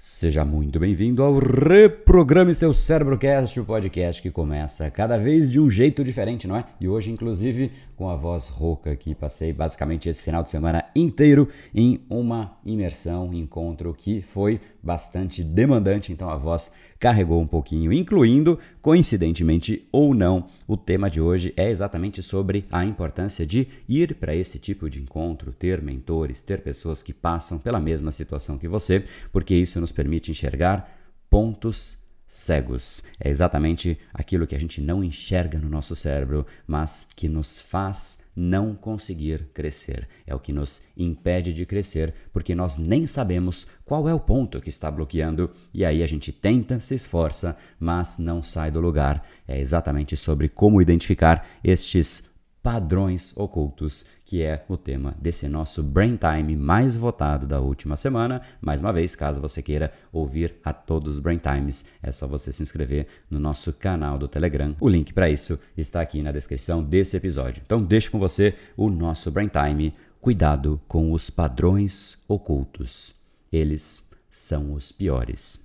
Seja muito bem-vindo ao Reprograme Seu Cérebrocast, o podcast que começa cada vez de um jeito diferente, não é? E hoje, inclusive, com a voz rouca que passei basicamente esse final de semana inteiro em uma imersão, encontro que foi bastante demandante, então a voz carregou um pouquinho, incluindo, coincidentemente ou não, o tema de hoje é exatamente sobre a importância de ir para esse tipo de encontro, ter mentores, ter pessoas que passam pela mesma situação que você, porque isso nos permite enxergar pontos cegos. É exatamente aquilo que a gente não enxerga no nosso cérebro, mas que nos faz não conseguir crescer. É o que nos impede de crescer, porque nós nem sabemos qual é o ponto que está bloqueando e aí a gente tenta, se esforça, mas não sai do lugar. É exatamente sobre como identificar estes padrões ocultos, que é o tema desse nosso Brain Time mais votado da última semana. Mais uma vez, caso você queira ouvir a todos os Brain Times, é só você se inscrever no nosso canal do Telegram. O link para isso está aqui na descrição desse episódio. Então, deixo com você o nosso Brain Time. Cuidado com os padrões ocultos. Eles são os piores.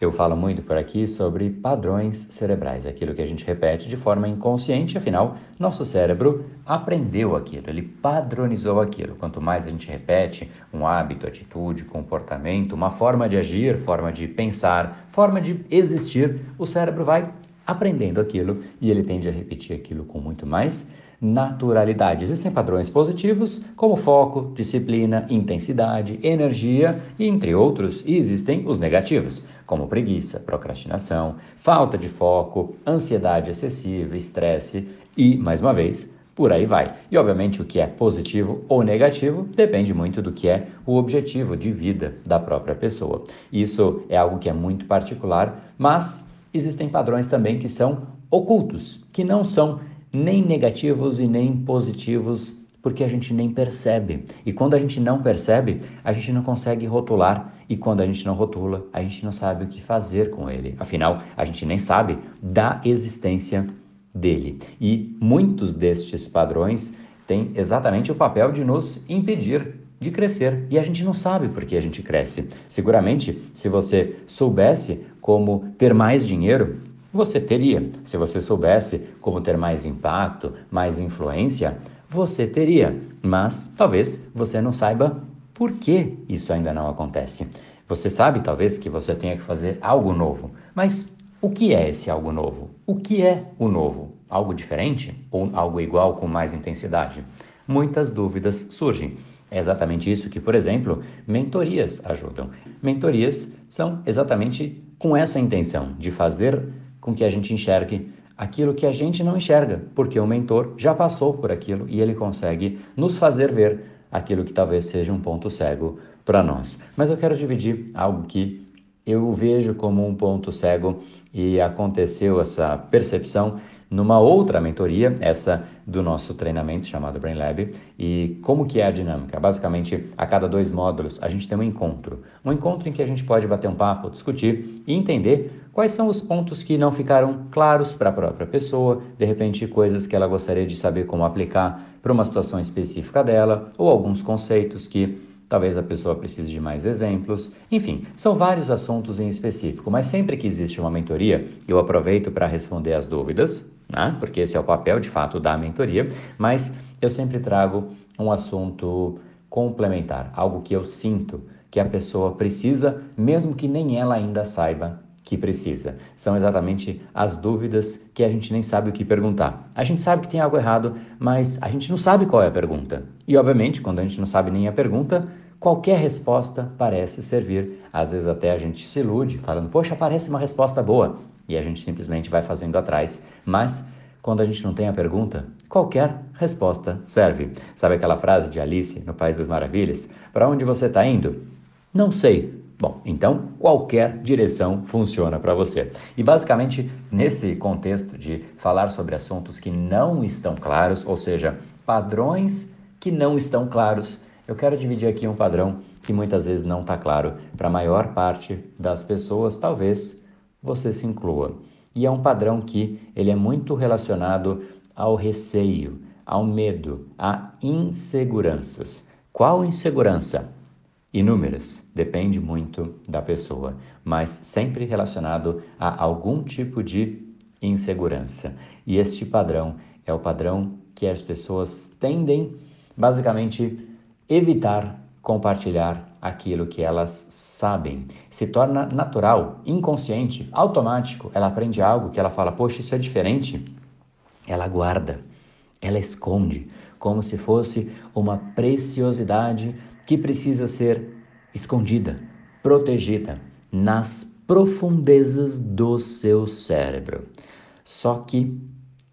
Eu falo muito por aqui sobre padrões cerebrais, aquilo que a gente repete de forma inconsciente, afinal, nosso cérebro aprendeu aquilo, ele padronizou aquilo. Quanto mais a gente repete um hábito, atitude, comportamento, uma forma de agir, forma de pensar, forma de existir, o cérebro vai aprendendo aquilo e ele tende a repetir aquilo com muito mais naturalidade. Existem padrões positivos, como foco, disciplina, intensidade, energia e, entre outros, existem os negativos, como preguiça, procrastinação, falta de foco, ansiedade excessiva, estresse e, mais uma vez, por aí vai. E obviamente o que é positivo ou negativo depende muito do que é o objetivo de vida da própria pessoa. Isso é algo que é muito particular, mas existem padrões também que são ocultos, que não são nem negativos e nem positivos, porque a gente nem percebe. E quando a gente não percebe, a gente não consegue rotular. E quando a gente não rotula, a gente não sabe o que fazer com ele. Afinal, a gente nem sabe da existência dele. E muitos destes padrões têm exatamente o papel de nos impedir de crescer. E a gente não sabe por que a gente cresce. Seguramente, se você soubesse como ter mais dinheiro, você teria. Se você soubesse como ter mais impacto, mais influência, você teria. Mas talvez você não saiba por que isso ainda não acontece. Você sabe, talvez, que você tenha que fazer algo novo. Mas o que é esse algo novo? O que é o novo? Algo diferente ou algo igual com mais intensidade? Muitas dúvidas surgem. É exatamente isso que, por exemplo, mentorias ajudam. Mentorias são exatamente com essa intenção de fazer com que a gente enxergue aquilo que a gente não enxerga, porque o mentor já passou por aquilo e ele consegue nos fazer ver aquilo que talvez seja um ponto cego para nós. Mas eu quero dividir algo que eu vejo como um ponto cego e aconteceu essa percepção numa outra mentoria, essa do nosso treinamento chamado Brain Lab. E como que é a dinâmica? Basicamente, a cada dois módulos, a gente tem um encontro. Um encontro em que a gente pode bater um papo, discutir e entender quais são os pontos que não ficaram claros para a própria pessoa, de repente coisas que ela gostaria de saber como aplicar para uma situação específica dela, ou alguns conceitos que talvez a pessoa precise de mais exemplos. Enfim, são vários assuntos em específico, mas sempre que existe uma mentoria, eu aproveito para responder as dúvidas, né? porque esse é o papel de fato da mentoria, mas eu sempre trago um assunto complementar, algo que eu sinto que a pessoa precisa, mesmo que nem ela ainda saiba que precisa. São exatamente as dúvidas que a gente nem sabe o que perguntar. A gente sabe que tem algo errado, mas a gente não sabe qual é a pergunta. E, obviamente, quando a gente não sabe nem a pergunta, qualquer resposta parece servir. Às vezes até a gente se ilude, falando, poxa, parece uma resposta boa. E a gente simplesmente vai fazendo atrás. Mas, quando a gente não tem a pergunta, qualquer resposta serve. Sabe aquela frase de Alice no País das Maravilhas? Para onde você está indo? Não sei, Bom, então qualquer direção funciona para você. E basicamente, nesse contexto de falar sobre assuntos que não estão claros, ou seja, padrões que não estão claros, eu quero dividir aqui um padrão que muitas vezes não está claro para a maior parte das pessoas, talvez você se inclua. E é um padrão que ele é muito relacionado ao receio, ao medo, a inseguranças. Qual insegurança? Inúmeras, depende muito da pessoa, mas sempre relacionado a algum tipo de insegurança. E este padrão é o padrão que as pessoas tendem, basicamente, evitar compartilhar aquilo que elas sabem. Se torna natural, inconsciente, automático. Ela aprende algo que ela fala: Poxa, isso é diferente. Ela guarda, ela esconde, como se fosse uma preciosidade que precisa ser escondida, protegida nas profundezas do seu cérebro. Só que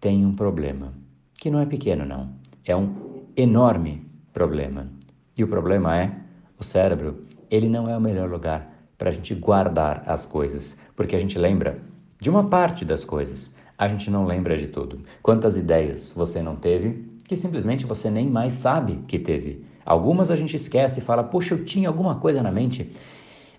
tem um problema, que não é pequeno, não, é um enorme problema. E o problema é o cérebro, ele não é o melhor lugar para a gente guardar as coisas, porque a gente lembra de uma parte das coisas, a gente não lembra de tudo. Quantas ideias você não teve que simplesmente você nem mais sabe que teve? Algumas a gente esquece e fala, puxa, eu tinha alguma coisa na mente.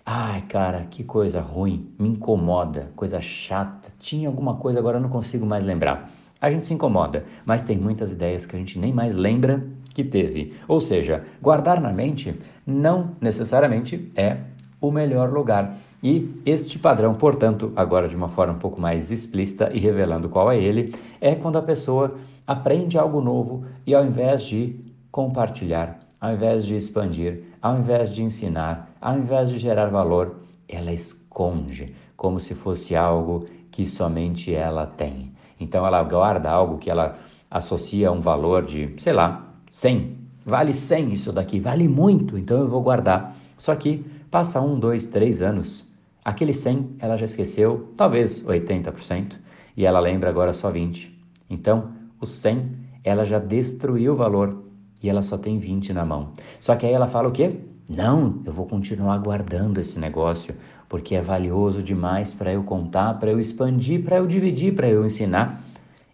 Ai, cara, que coisa ruim, me incomoda, coisa chata. Tinha alguma coisa, agora eu não consigo mais lembrar. A gente se incomoda, mas tem muitas ideias que a gente nem mais lembra que teve. Ou seja, guardar na mente não necessariamente é o melhor lugar. E este padrão, portanto, agora de uma forma um pouco mais explícita e revelando qual é ele, é quando a pessoa aprende algo novo e ao invés de compartilhar, ao invés de expandir, ao invés de ensinar, ao invés de gerar valor, ela esconde, como se fosse algo que somente ela tem. Então ela guarda algo que ela associa a um valor de, sei lá, 100. Vale 100 isso daqui, vale muito, então eu vou guardar. Só que passa um, dois, três anos, aquele 100 ela já esqueceu, talvez 80%, e ela lembra agora só 20. Então, o 100 ela já destruiu o valor e ela só tem 20 na mão. Só que aí ela fala o quê? Não, eu vou continuar guardando esse negócio porque é valioso demais para eu contar, para eu expandir, para eu dividir, para eu ensinar.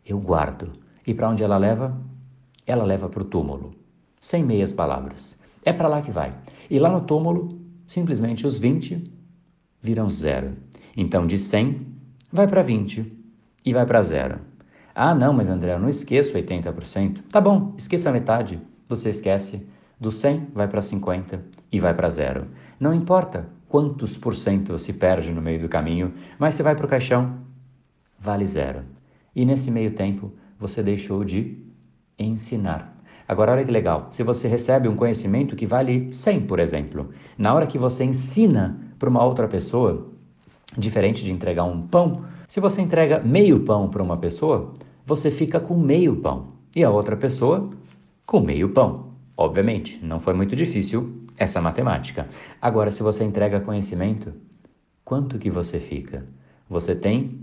Eu guardo. E para onde ela leva? Ela leva para o túmulo, sem meias palavras. É para lá que vai. E lá no túmulo, simplesmente os 20 viram zero. Então de 100 vai para 20 e vai para zero. Ah, não, mas André, eu não esqueço 80%. Tá bom, esqueça a metade. Você esquece. Do 100 vai para 50 e vai para zero. Não importa quantos por cento você perde no meio do caminho, mas você vai para o caixão, vale zero. E nesse meio tempo, você deixou de ensinar. Agora, olha que legal. Se você recebe um conhecimento que vale 100, por exemplo, na hora que você ensina para uma outra pessoa, diferente de entregar um pão, se você entrega meio pão para uma pessoa, você fica com meio pão e a outra pessoa com meio pão. Obviamente, não foi muito difícil essa matemática. Agora, se você entrega conhecimento, quanto que você fica? Você tem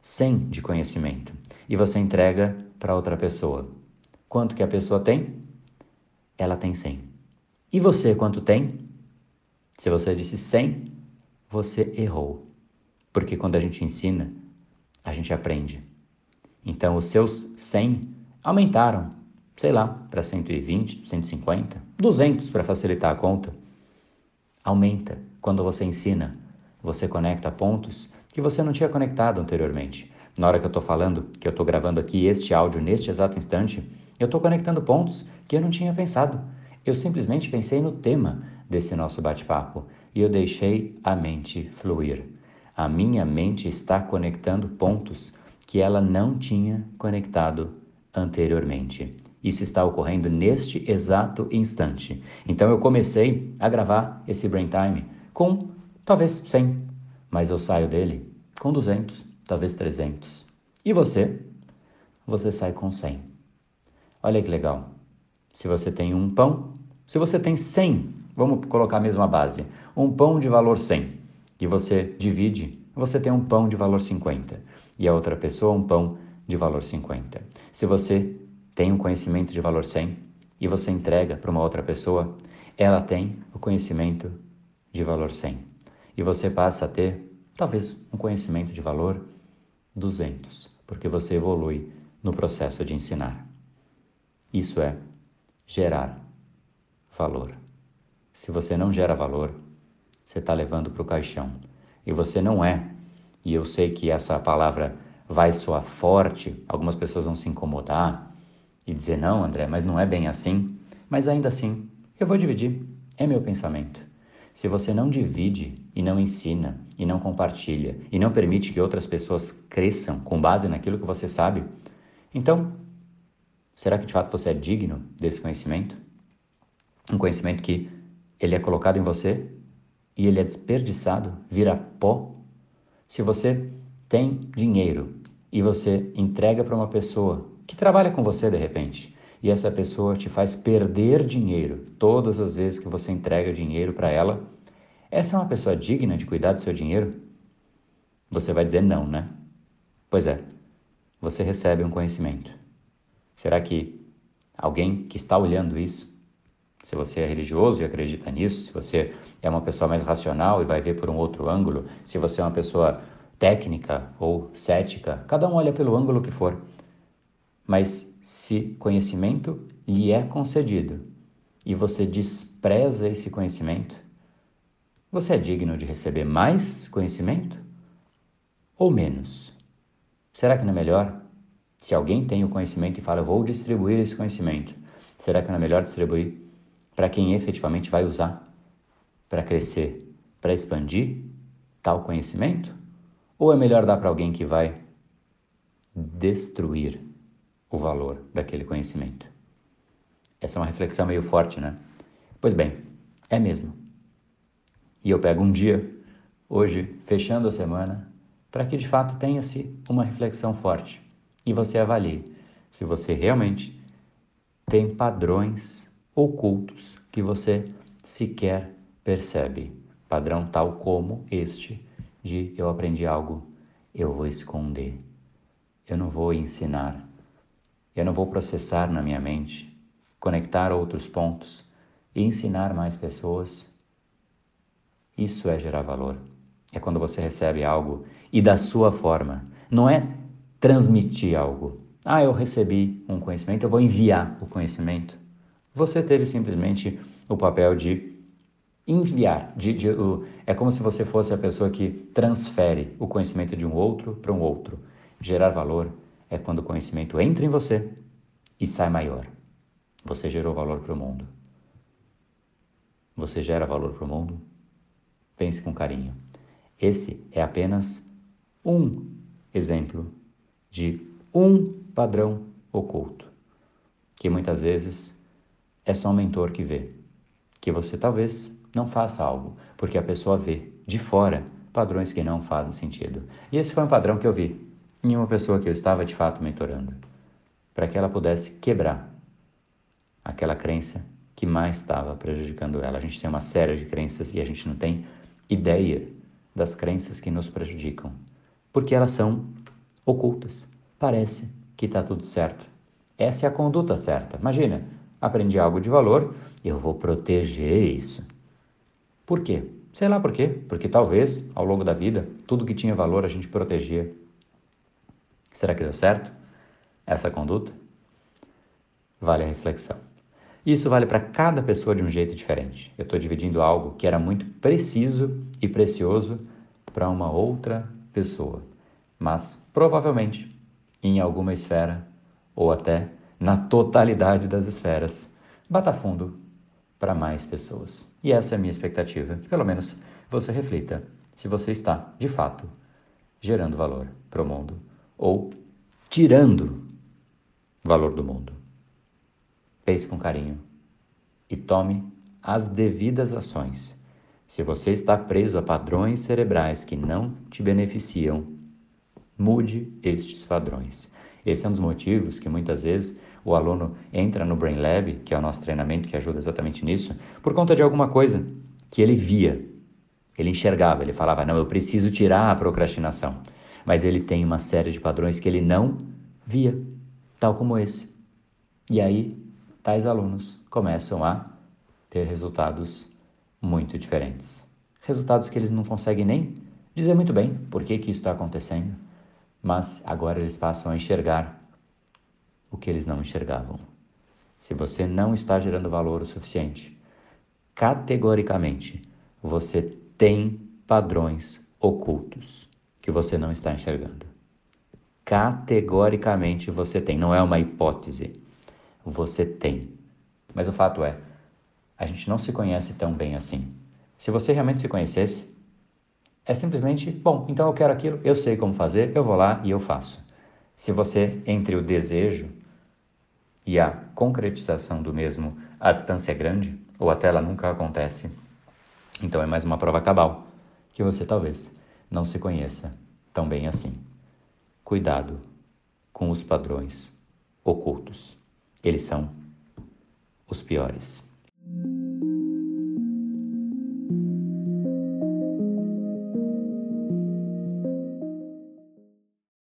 100 de conhecimento e você entrega para outra pessoa. Quanto que a pessoa tem? Ela tem 100. E você quanto tem? Se você disse 100, você errou. Porque quando a gente ensina, a gente aprende. Então os seus 100 aumentaram, sei lá, para 120, 150, 200 para facilitar a conta. Aumenta quando você ensina. Você conecta pontos que você não tinha conectado anteriormente. Na hora que eu estou falando, que eu estou gravando aqui este áudio neste exato instante, eu estou conectando pontos que eu não tinha pensado. Eu simplesmente pensei no tema desse nosso bate-papo e eu deixei a mente fluir. A minha mente está conectando pontos que ela não tinha conectado anteriormente. Isso está ocorrendo neste exato instante. Então eu comecei a gravar esse Brain Time com talvez 100, mas eu saio dele com 200, talvez 300. E você? Você sai com 100. Olha que legal. Se você tem um pão, se você tem 100, vamos colocar a mesma base, um pão de valor 100, e você divide, você tem um pão de valor 50, e a outra pessoa um pão de valor 50. Se você tem um conhecimento de valor 100 e você entrega para uma outra pessoa, ela tem o conhecimento de valor 100. E você passa a ter talvez um conhecimento de valor 200, porque você evolui no processo de ensinar. Isso é gerar valor. Se você não gera valor, você está levando para o caixão. E você não é, e eu sei que essa palavra vai soar forte, algumas pessoas vão se incomodar e dizer: não, André, mas não é bem assim. Mas ainda assim, eu vou dividir. É meu pensamento. Se você não divide e não ensina e não compartilha e não permite que outras pessoas cresçam com base naquilo que você sabe, então, será que de fato você é digno desse conhecimento? Um conhecimento que ele é colocado em você e ele é desperdiçado, vira pó. Se você tem dinheiro e você entrega para uma pessoa que trabalha com você de repente, e essa pessoa te faz perder dinheiro todas as vezes que você entrega dinheiro para ela, essa é uma pessoa digna de cuidar do seu dinheiro? Você vai dizer não, né? Pois é, você recebe um conhecimento. Será que alguém que está olhando isso, se você é religioso e acredita nisso, se você é uma pessoa mais racional e vai ver por um outro ângulo, se você é uma pessoa técnica ou cética, cada um olha pelo ângulo que for. Mas se conhecimento lhe é concedido e você despreza esse conhecimento, você é digno de receber mais conhecimento ou menos? Será que não é melhor? Se alguém tem o conhecimento e fala, eu vou distribuir esse conhecimento, será que não é melhor distribuir para quem efetivamente vai usar para crescer, para expandir tal conhecimento? Ou é melhor dar para alguém que vai destruir o valor daquele conhecimento? Essa é uma reflexão meio forte, né? Pois bem, é mesmo. E eu pego um dia, hoje, fechando a semana, para que de fato tenha-se uma reflexão forte e você avalie se você realmente tem padrões ocultos que você sequer percebe. Padrão tal como este de eu aprendi algo, eu vou esconder. Eu não vou ensinar. Eu não vou processar na minha mente, conectar outros pontos e ensinar mais pessoas. Isso é gerar valor. É quando você recebe algo e da sua forma. Não é transmitir algo. Ah, eu recebi um conhecimento, eu vou enviar o conhecimento. Você teve simplesmente o papel de enviar. De, de, é como se você fosse a pessoa que transfere o conhecimento de um outro para um outro. Gerar valor é quando o conhecimento entra em você e sai maior. Você gerou valor para o mundo. Você gera valor para o mundo? Pense com carinho. Esse é apenas um exemplo de um padrão oculto, que muitas vezes é só um mentor que vê, que você talvez não faça algo, porque a pessoa vê de fora padrões que não fazem sentido. E esse foi um padrão que eu vi em uma pessoa que eu estava de fato mentorando, para que ela pudesse quebrar aquela crença que mais estava prejudicando ela. A gente tem uma série de crenças e a gente não tem ideia das crenças que nos prejudicam, porque elas são ocultas. Parece que está tudo certo. Essa é a conduta certa. Imagina, aprendi algo de valor, eu vou proteger isso. Por quê? Sei lá por quê. Porque talvez, ao longo da vida, tudo que tinha valor a gente protegia. Será que deu certo? Essa conduta? Vale a reflexão. Isso vale para cada pessoa de um jeito diferente. Eu estou dividindo algo que era muito preciso e precioso para uma outra pessoa, mas provavelmente em alguma esfera ou até na totalidade das esferas, bata fundo para mais pessoas. E essa é a minha expectativa, que pelo menos você reflita se você está, de fato, gerando valor para o mundo ou tirando valor do mundo. Pense com carinho e tome as devidas ações. Se você está preso a padrões cerebrais que não te beneficiam, mude estes padrões. Esse é um dos motivos que muitas vezes o aluno entra no Brain Lab, que é o nosso treinamento que ajuda exatamente nisso, por conta de alguma coisa que ele via, ele enxergava, ele falava: Não, eu preciso tirar a procrastinação. Mas ele tem uma série de padrões que ele não via, tal como esse. E aí, tais alunos começam a ter resultados muito diferentes. Resultados que eles não conseguem nem dizer muito bem por que, que isso está acontecendo, mas agora eles passam a enxergar o que eles não enxergavam. Se você não está gerando valor o suficiente, categoricamente você tem padrões ocultos que você não está enxergando. Categoricamente você tem, não é uma hipótese. Você tem. Mas o fato é, a gente não se conhece tão bem assim. Se você realmente se conhecesse, é simplesmente, bom, então eu quero aquilo, eu sei como fazer, eu vou lá e eu faço. Se você, entre o desejo e a concretização do mesmo, a distância é grande, ou até ela nunca acontece, então é mais uma prova cabal que você talvez não se conheça tão bem assim. Cuidado com os padrões ocultos. Eles são os piores.